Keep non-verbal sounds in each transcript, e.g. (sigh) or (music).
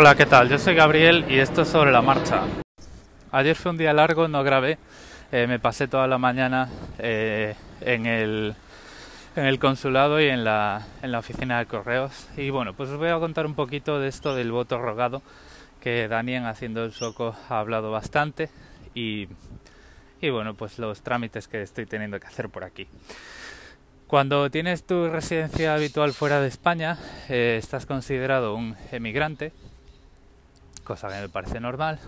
Hola, ¿qué tal? Yo soy Gabriel y esto es sobre la marcha. Ayer fue un día largo, no grabé. Eh, me pasé toda la mañana eh, en, el, en el consulado y en la, en la oficina de correos. Y bueno, pues os voy a contar un poquito de esto del voto rogado, que Daniel haciendo el soco ha hablado bastante. Y, y bueno, pues los trámites que estoy teniendo que hacer por aquí. Cuando tienes tu residencia habitual fuera de España, eh, estás considerado un emigrante, cosa que me parece normal.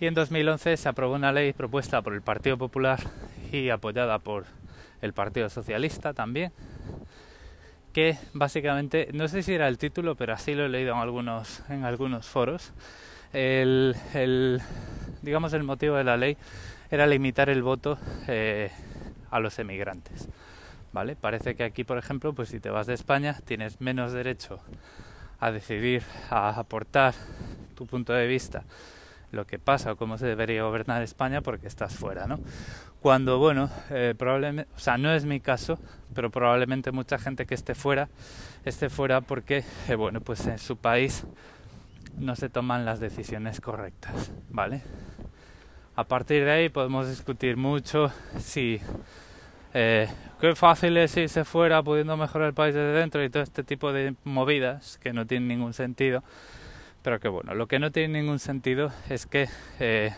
Y en 2011 se aprobó una ley propuesta por el Partido Popular y apoyada por el Partido Socialista también, que básicamente, no sé si era el título, pero así lo he leído en algunos, en algunos foros, el, el digamos el motivo de la ley era limitar el voto eh, a los emigrantes. ¿vale? Parece que aquí, por ejemplo, pues si te vas de España tienes menos derecho a decidir, a aportar tu punto de vista, lo que pasa o cómo se debería gobernar España porque estás fuera, ¿no? Cuando, bueno, eh, probablemente, o sea, no es mi caso, pero probablemente mucha gente que esté fuera, esté fuera porque, eh, bueno, pues en su país no se toman las decisiones correctas, ¿vale? A partir de ahí podemos discutir mucho si eh, qué fácil es irse fuera pudiendo mejorar el país desde dentro y todo este tipo de movidas que no tienen ningún sentido. Pero que bueno, lo que no tiene ningún sentido es que eh,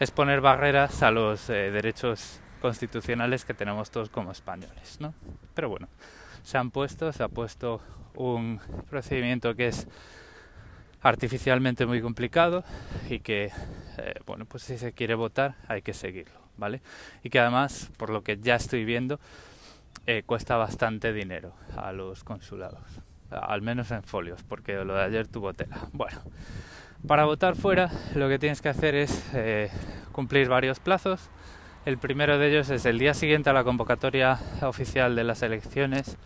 es poner barreras a los eh, derechos constitucionales que tenemos todos como españoles, ¿no? Pero bueno, se han puesto, se ha puesto un procedimiento que es artificialmente muy complicado y que, eh, bueno, pues si se quiere votar hay que seguirlo. ¿vale? Y que además, por lo que ya estoy viendo, cuesta bastante dinero a los consulados, al menos en folios, porque lo de ayer tuvo tela. Bueno, para votar fuera lo que tienes que hacer es eh, cumplir varios plazos. El primero de ellos es el día siguiente a la convocatoria oficial de las elecciones,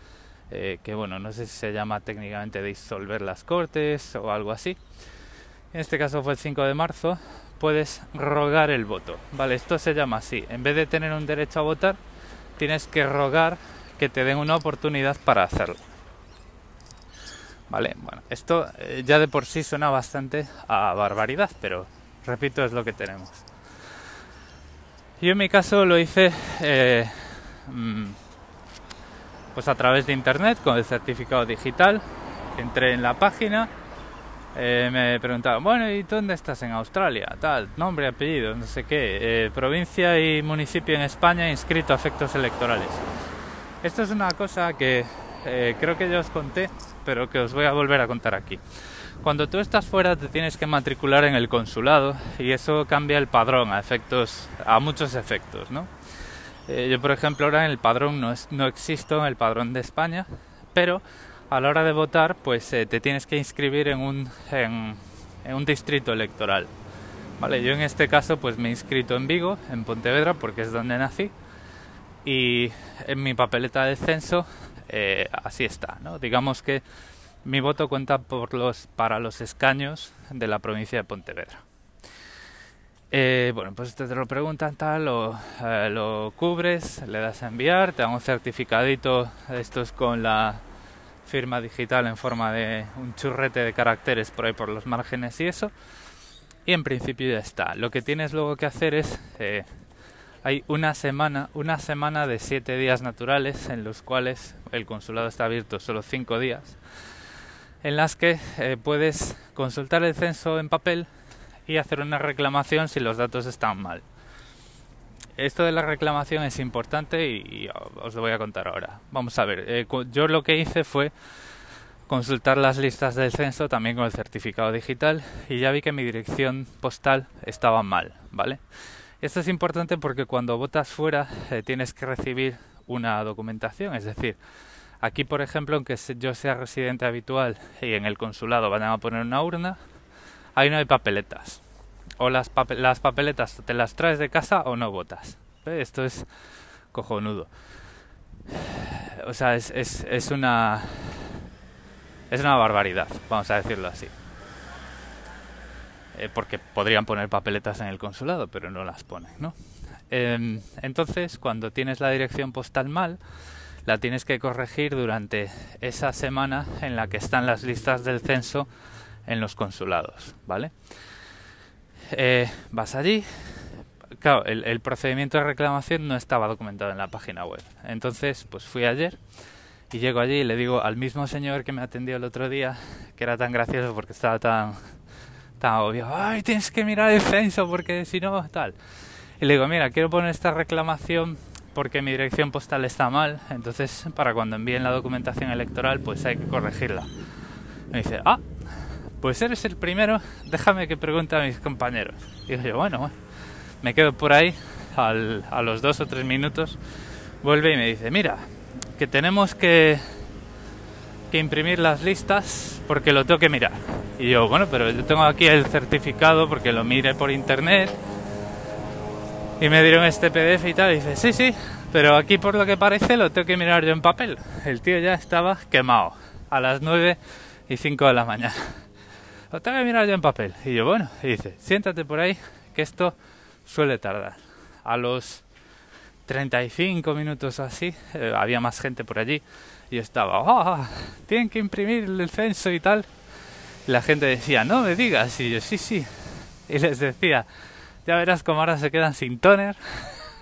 eh, que bueno, no sé si se llama técnicamente disolver las cortes o algo así. En este caso fue el 5 de marzo, puedes rogar el voto. Vale, esto se llama así. En vez de tener un derecho a votar, tienes que rogar que te den una oportunidad para hacerlo. Vale, bueno, esto eh, ya de por sí suena bastante a barbaridad, pero repito, es lo que tenemos. Yo en mi caso lo hice eh, mm, pues a través de internet con el certificado digital. Entré en la página eh, me preguntaban, bueno, ¿y dónde estás en Australia? Tal, nombre, apellido, no sé qué, provincia y municipio en España inscrito a efectos electorales. Esto es una cosa que creo que ya os conté, pero que os voy a volver a contar aquí. Cuando tú estás fuera te tienes que matricular en el consulado y eso cambia el padrón a efectos, a muchos efectos, ¿no? yo, por ejemplo, ahora en el padrón no, es, no existo en el padrón de España, pero a la hora de votar, pues eh, te tienes que inscribir en un, en, un distrito electoral. Vale, yo en este caso pues me he inscrito en Vigo, en Pontevedra, porque es donde nací, y en mi papeleta de censo eh, así está, ¿no? Digamos que mi voto cuenta por los, para los escaños de la provincia de Pontevedra. Eh, bueno, pues te lo preguntan tal, lo, lo cubres, le das a enviar, te dan un certificadito, esto es con la firma digital en forma de un churrete de caracteres por ahí por los márgenes y eso. Y en principio ya está. Lo que tienes luego que hacer es eh, hay una semana, una semana de siete días naturales en los cuales el consulado está abierto solo cinco días, en las que eh, puedes consultar el censo en papel y hacer una reclamación si los datos están mal esto de la reclamación es importante y, os lo voy a contar ahora. Vamos a ver, eh, yo lo que hice fue consultar las listas del censo también con el certificado digital y ya vi que mi dirección postal estaba mal, ¿vale? Esto es importante porque cuando votas fuera eh, tienes que recibir una documentación, es decir, aquí por ejemplo, aunque yo sea residente habitual y en el consulado van a poner una urna, ahí no hay papeletas o las, las papeletas te las traes de casa o no votas. Esto es cojonudo. O sea, es una. Es una barbaridad, vamos a decirlo así. Eh, porque podrían poner papeletas en el consulado, pero no las ponen, ¿no? Em, entonces, cuando tienes la dirección postal mal, la tienes que corregir durante esa semana en la que están las listas del censo en los consulados, ¿vale? Eh, vas allí, claro, el, el, procedimiento de reclamación no estaba documentado en la página web. Entonces, pues fui ayer y llego allí y le digo al mismo señor que me atendió el otro día, que era tan gracioso porque estaba tan, obvio, ay, tienes que mirar el censo porque si no, tal. Y le digo, mira, quiero poner esta reclamación porque mi dirección postal está mal, entonces para cuando envíen la documentación electoral pues hay que corregirla. Me dice, ah, pues eres el primero, déjame que pregunte a mis compañeros. Digo yo, bueno, me quedo por ahí, al, a los dos o tres minutos, vuelve y me dice, mira, que tenemos que, que imprimir las listas porque lo tengo que mirar. Y yo, bueno, pero yo tengo aquí el certificado porque lo mire por internet y me dieron este PDF y tal. Y dice, sí, sí, pero aquí por lo que parece lo tengo que mirar yo en papel. El tío ya estaba quemado a las 9 y 5 de la mañana. Lo tengo que mirar yo en papel. Y yo, bueno, y dice, siéntate por ahí, que esto suele tardar. A los 35 minutos así, eh, había más gente por allí. Y estaba, oh, tienen que imprimir el censo y tal. La gente decía, no me digas. Y yo, sí, sí. Y les decía, ya verás cómo ahora se quedan sin toner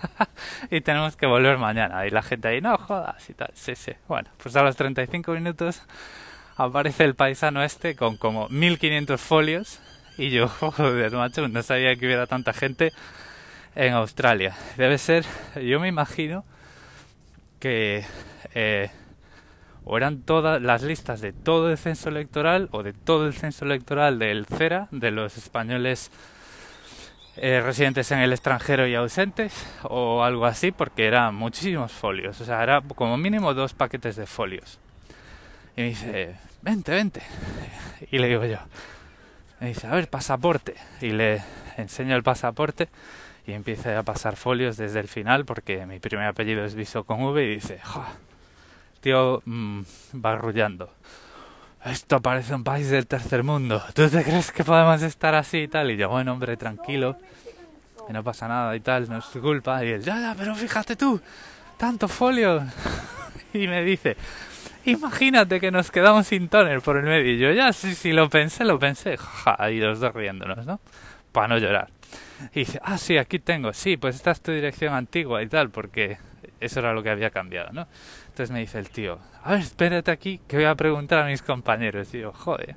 (laughs) y tenemos que volver mañana. Y la gente ahí, no jodas y tal. Sí, sí. Bueno, pues a los 35 minutos aparece el paisano este con como 1500 folios y yo, (laughs) joder, macho, no sabía que hubiera tanta gente en Australia. Debe ser, yo me imagino que eh, o eran todas las listas de todo el censo electoral o de todo el censo electoral del CERA, de los españoles eh, residentes en el extranjero y ausentes o algo así porque eran muchísimos folios, o sea, era como mínimo dos paquetes de folios. Y me dice, vente, vente. Y le digo yo, me dice, a ver, pasaporte. Y le enseño el pasaporte y empieza a pasar folios desde el final porque mi primer apellido es Viso con V y dice, tío, mmm, barrullando esto parece un país del tercer mundo. ¿Tú te crees que podemos estar así y tal? Y yo, bueno, hombre, tranquilo, que no pasa nada y tal, no es tu culpa. Y él, ya, ya, pero fíjate tú, tanto folio. (laughs) y me dice, imagínate que nos quedamos sin toner por el medio. Y yo, ya, sí, sí, lo pensé, lo pensé. Ja, y los dos riéndonos, ¿no? Para no llorar. Y dice, ah, sí, aquí tengo, sí, pues esta es tu dirección antigua y tal, porque eso era lo que había cambiado, ¿no? Entonces me dice el tío, a ver, espérate aquí que voy a preguntar a mis compañeros. Y yo, joder,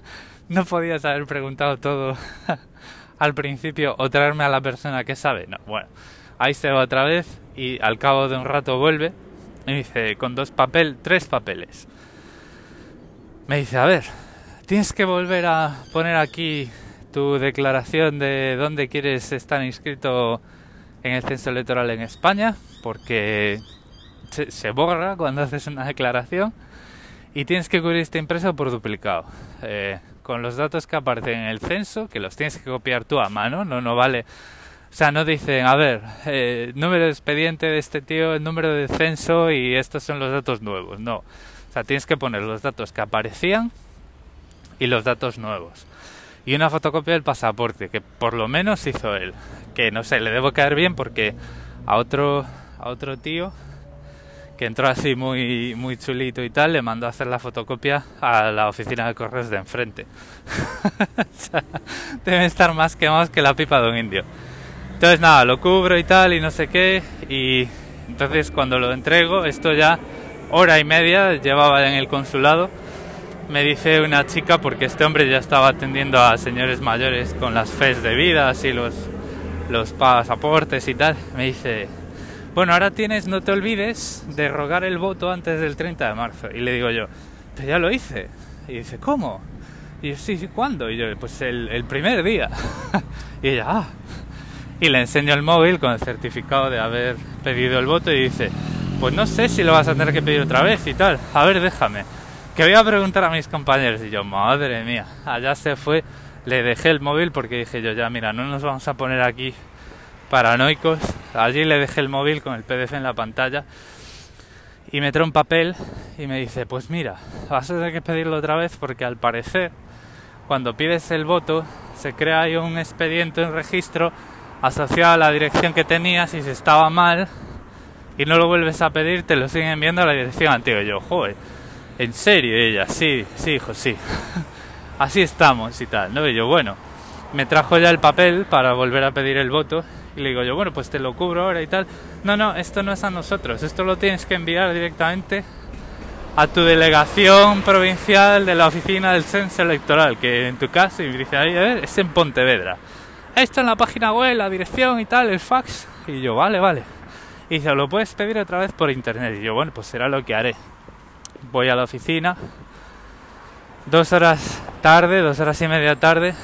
(laughs) no podías haber preguntado todo (laughs) al principio o traerme a la persona que sabe. No, bueno, ahí se va otra vez y al cabo de un rato vuelve y dice, con dos papel, tres papeles. Me dice, a ver, tienes que volver a poner aquí tu declaración de dónde quieres estar inscrito en el censo electoral en España, porque se, borra cuando haces una declaración y tienes que cubrir este impreso por duplicado. Eh, con los datos que aparecen en el censo, que los tienes que copiar tú a mano, no, no vale. O sea, no dicen, a ver, eh, número de expediente de este tío, el número de censo y estos son los datos nuevos. No. O sea, tienes que poner los datos que aparecían y los datos nuevos. Y una fotocopia del pasaporte, que por lo menos hizo él. Que no sé, le debo caer bien porque a otro, a otro tío que entró así muy, muy chulito y tal, le mandó a hacer la fotocopia a la oficina de correos de enfrente. (laughs) deben estar más quemados que la pipa de un indio. Entonces nada, lo cubro y tal y no sé qué. Y entonces cuando lo entrego, esto ya hora y media llevaba en el consulado. Me dice una chica, porque este hombre ya estaba atendiendo a señores mayores con las fes de vida, así los, los pasaportes y tal. Me dice, bueno, ahora tienes, no te olvides de rogar el voto antes del 30 de marzo. Y le digo yo, pero ya lo hice. Y dice, ¿cómo? Y yo, sí, ¿cuándo? Y yo, pues el, el primer día. (laughs) y ella, ah. Y le enseño el móvil con el certificado de haber pedido el voto y dice, pues no sé si lo vas a tener que pedir otra vez y tal. A ver, déjame. Que voy a preguntar a mis compañeros. Y yo, madre mía, allá se fue. Le dejé el móvil porque dije yo, ya, mira, no nos vamos a poner aquí paranoicos. Allí le dejé el móvil con el PDF en la pantalla y me trae un papel y me dice, pues mira, vas a tener que pedirlo otra vez porque al parecer cuando pides el voto se crea ahí un expediente, un registro asociado a la dirección que tenías y si estaba mal y no lo vuelves a pedir te lo siguen enviando a la dirección antigua. Yo, joder, ¿en serio? ella, sí, sí, hijo, sí. (laughs) así estamos y tal, ¿no? Y yo, bueno, me trajo ya el papel para volver a pedir el voto y le digo yo, bueno, pues te lo cubro ahora y tal. No, no, esto no es a nosotros, esto lo tienes que enviar directamente a tu delegación provincial de la oficina del censo electoral, que en tu caso, y me dice, ahí, a ver, es en Pontevedra. Esto en la página web, la dirección y tal, el fax. Y yo, vale, vale. Y dice, lo puedes pedir otra vez por internet. Y yo, bueno, pues será lo que haré. Voy a la oficina, dos horas tarde, dos horas y media tarde,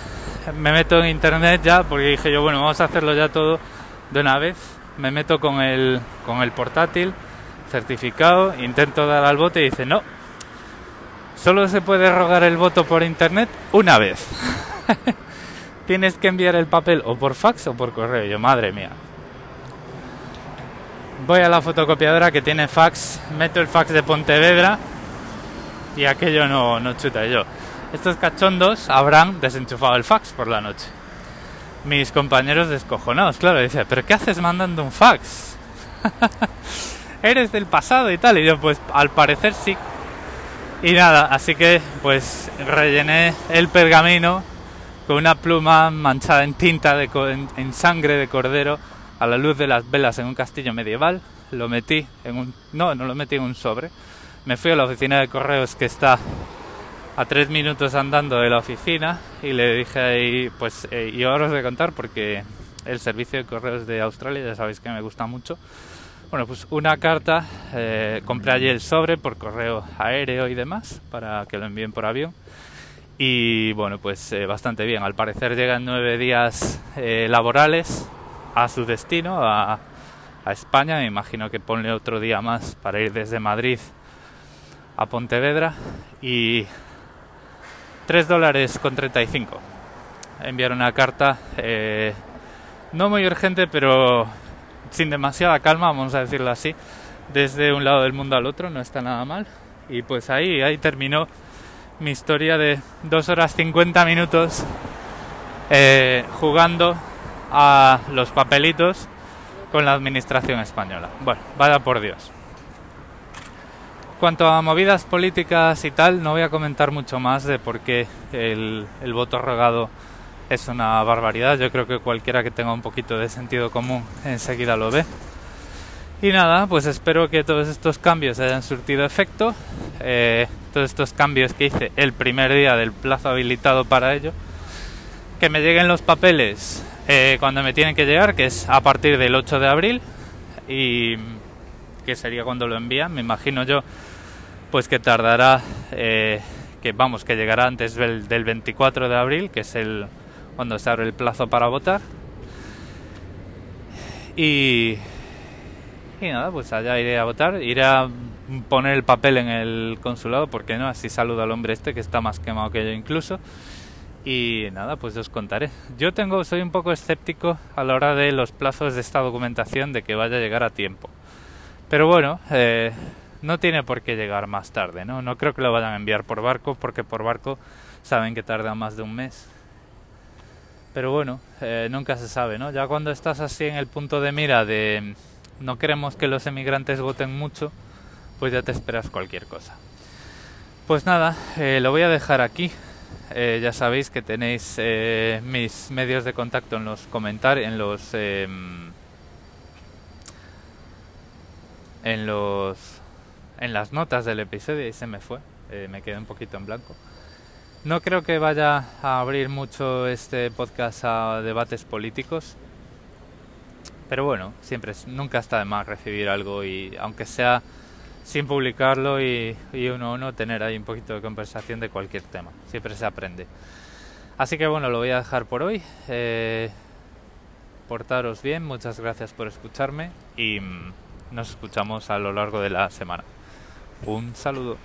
me meto en internet ya, porque dije yo, bueno, vamos a hacerlo ya todo de una vez. Me meto con el, con el portátil, certificado, intento dar al voto y dice, no, solo se puede rogar el voto por internet una vez. (laughs) Tienes que enviar el papel o por fax o por correo. Yo, madre mía. Voy a la fotocopiadora que tiene fax, meto el fax de Pontevedra y aquello no, no chuta yo. Estos cachondos habrán desenchufado el fax por la noche. Mis compañeros descojonados, claro, dice, pero ¿qué haces mandando un fax? (laughs) Eres del pasado y tal. Y yo, pues al parecer sí. Y nada, así que pues rellené el pergamino con una pluma manchada en tinta, de, en sangre de cordero, a la luz de las velas en un castillo medieval. Lo metí en un... No, no lo metí en un sobre me fui a la oficina de correos que está a tres minutos andando de la oficina y le dije ahí, pues, eh, y ahora os voy a contar porque el servicio de correos de Australia ya sabéis que me gusta mucho. Bueno, pues una carta, eh, compré allí el sobre por correo aéreo y demás para que lo envíen por avión. Y bueno, pues eh, bastante bien. Al parecer llegan nueve días laborales a su destino, a, a España. Me imagino que ponle otro día más para ir desde Madrid a Pontevedra y 3 dólares con 35. Enviar una carta eh, no muy urgente, pero sin demasiada calma, vamos a decirlo así, desde un lado del mundo al otro, no está nada mal. Y pues ahí, ahí terminó mi historia de 2 horas 50 minutos eh, jugando a los papelitos con la administración española. Bueno, vaya por Dios cuanto a movidas políticas y tal, no voy a comentar mucho más de por qué el, voto rogado es una barbaridad. Yo creo que cualquiera que tenga un poquito de sentido común enseguida lo ve. Y nada, pues espero que todos estos cambios hayan surtido efecto. Eh, todos estos cambios que hice el primer día del plazo habilitado para ello. Que me lleguen los papeles eh, cuando me tienen que llegar, que es a partir del 8 de abril. Y que sería cuando lo envían, me imagino yo pues que tardará, eh, que vamos, que llegará antes del, 24 de abril, que es el cuando se abre el plazo para votar. Y, y nada, pues allá iré a votar, iré a poner el papel en el consulado, porque no, así saludo al hombre este que está más quemado que yo incluso. Y nada, pues os contaré. Yo tengo, soy un poco escéptico a la hora de los plazos de esta documentación de que vaya a llegar a tiempo. Pero bueno, eh, no tiene por qué llegar más tarde, ¿no? No creo que lo vayan a enviar por barco, porque por barco saben que tarda más de un mes. Pero bueno, eh, nunca se sabe, ¿no? Ya cuando estás así en el punto de mira de no queremos que los emigrantes voten mucho, pues ya te esperas cualquier cosa. Pues nada, eh, lo voy a dejar aquí. Eh, ya sabéis que tenéis mis medios de contacto en los comentarios, en los em, en los en las notas del episodio y se me fue, eh, me quedé un poquito en blanco. No creo que vaya a abrir mucho este podcast a debates políticos, pero bueno, siempre nunca está de más recibir algo y aunque sea sin publicarlo y, uno a uno tener ahí un poquito de conversación de cualquier tema, siempre se aprende. Así que bueno, lo voy a dejar por hoy. Eh, portaros bien, muchas gracias por escucharme y mm, nos escuchamos a lo largo de la semana. Un saludo.